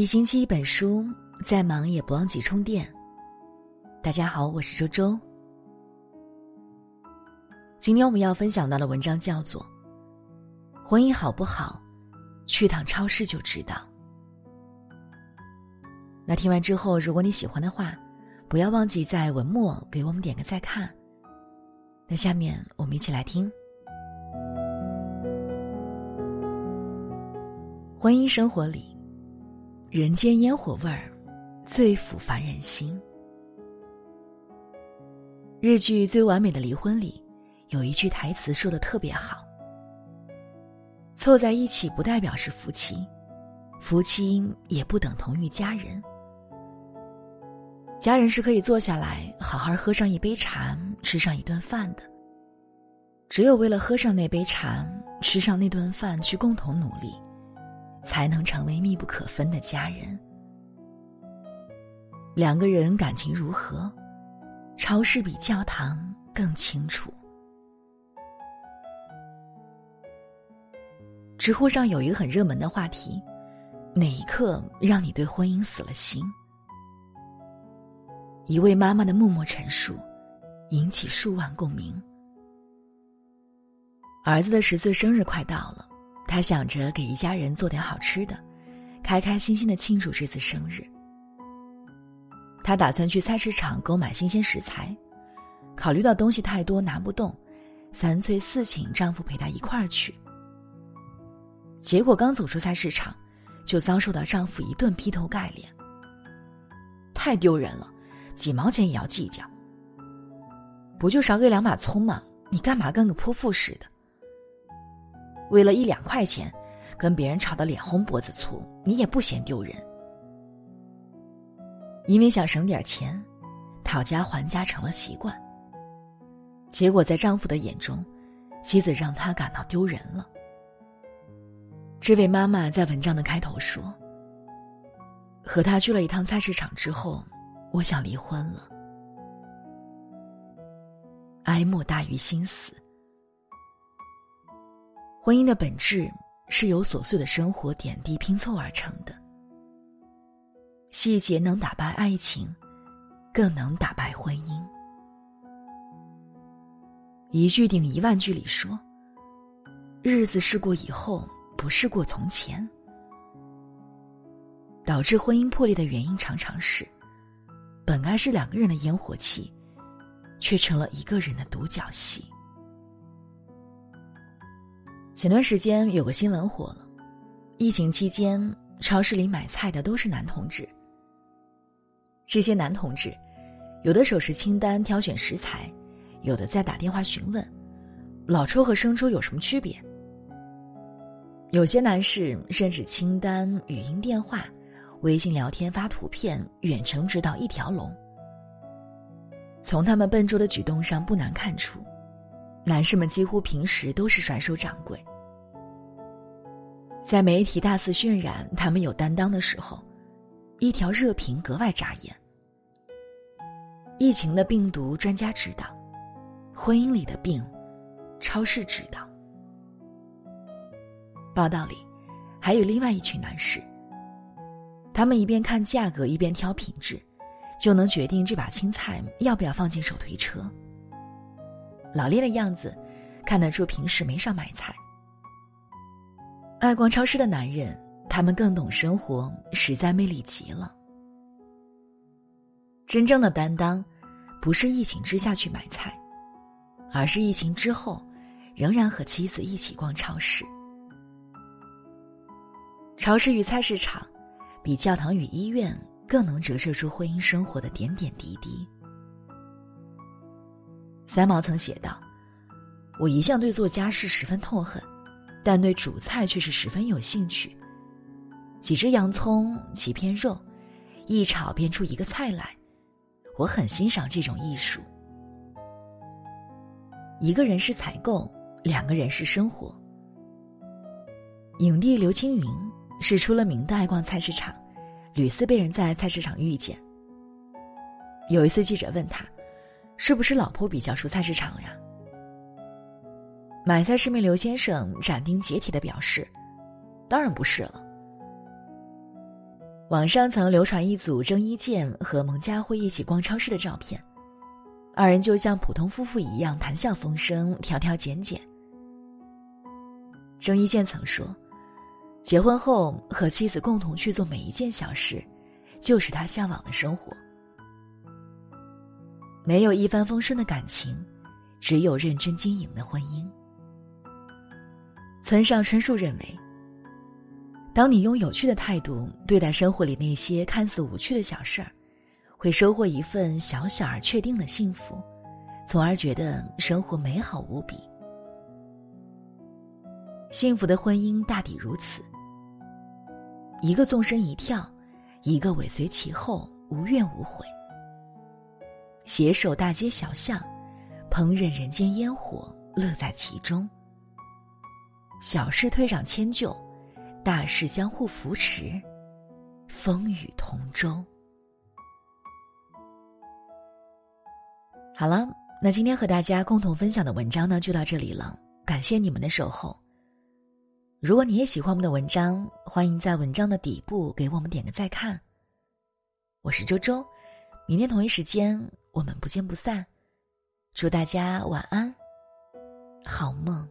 一星期一本书，再忙也不忘记充电。大家好，我是周周。今天我们要分享到的文章叫做《婚姻好不好，去趟超市就知道》。那听完之后，如果你喜欢的话，不要忘记在文末给我们点个再看。那下面我们一起来听。婚姻生活里，人间烟火味儿最抚凡人心。日剧《最完美的离婚》里有一句台词说的特别好：“凑在一起不代表是夫妻，夫妻也不等同于家人。家人是可以坐下来好好喝上一杯茶，吃上一顿饭的。只有为了喝上那杯茶，吃上那顿饭去共同努力，才能成为密不可分的家人。两个人感情如何？”超市比教堂更清楚。知乎上有一个很热门的话题：哪一刻让你对婚姻死了心？一位妈妈的默默陈述，引起数万共鸣。儿子的十岁生日快到了，他想着给一家人做点好吃的，开开心心的庆祝这次生日。她打算去菜市场购买新鲜食材，考虑到东西太多拿不动，三催四请丈夫陪她一块儿去。结果刚走出菜市场，就遭受到丈夫一顿劈头盖脸。太丢人了，几毛钱也要计较？不就少给两把葱吗？你干嘛跟个泼妇似的？为了一两块钱，跟别人吵得脸红脖子粗，你也不嫌丢人？因为想省点钱，讨价还价成了习惯。结果在丈夫的眼中，妻子让他感到丢人了。这位妈妈在文章的开头说：“和他去了一趟菜市场之后，我想离婚了。哀莫大于心死。婚姻的本质是由琐碎的生活点滴拼凑而成的。”细节能打败爱情，更能打败婚姻。一句顶一万句里说：“日子是过以后，不是过从前。”导致婚姻破裂的原因常常是，本该是两个人的烟火气，却成了一个人的独角戏。前段时间有个新闻火了，疫情期间超市里买菜的都是男同志。这些男同志，有的手持清单挑选食材，有的在打电话询问，老抽和生抽有什么区别？有些男士甚至清单、语音电话、微信聊天发图片，远程指导一条龙。从他们笨拙的举动上不难看出，男士们几乎平时都是甩手掌柜。在媒体大肆渲染他们有担当的时候，一条热评格外扎眼。疫情的病毒，专家指导；婚姻里的病，超市指导。报道里，还有另外一群男士。他们一边看价格，一边挑品质，就能决定这把青菜要不要放进手推车。老练的样子，看得出平时没少买菜。爱逛超市的男人，他们更懂生活，实在魅力极了。真正的担当，不是疫情之下去买菜，而是疫情之后，仍然和妻子一起逛超市。超市与菜市场，比教堂与医院更能折射出婚姻生活的点点滴滴。三毛曾写道：“我一向对做家事十分痛恨，但对煮菜却是十分有兴趣。几只洋葱，几片肉，一炒便出一个菜来。”我很欣赏这种艺术。一个人是采购，两个人是生活。影帝刘青云是出了名的爱逛菜市场，屡次被人在菜市场遇见。有一次记者问他：“是不是老婆比较熟菜市场呀？”买菜市民刘先生斩钉截铁的表示：“当然不是了。”网上曾流传一组郑伊健和蒙嘉慧一起逛超市的照片，二人就像普通夫妇一样谈笑风生、条条剪剪。郑伊健曾说：“结婚后和妻子共同去做每一件小事，就是他向往的生活。没有一帆风顺的感情，只有认真经营的婚姻。”村上春树认为。当你用有趣的态度对待生活里那些看似无趣的小事儿，会收获一份小小而确定的幸福，从而觉得生活美好无比。幸福的婚姻大抵如此：一个纵身一跳，一个尾随其后，无怨无悔，携手大街小巷，烹饪人间烟火，乐在其中。小事推让迁就。大事相互扶持，风雨同舟。好了，那今天和大家共同分享的文章呢，就到这里了。感谢你们的守候。如果你也喜欢我们的文章，欢迎在文章的底部给我们点个再看。我是周周，明天同一时间我们不见不散。祝大家晚安，好梦。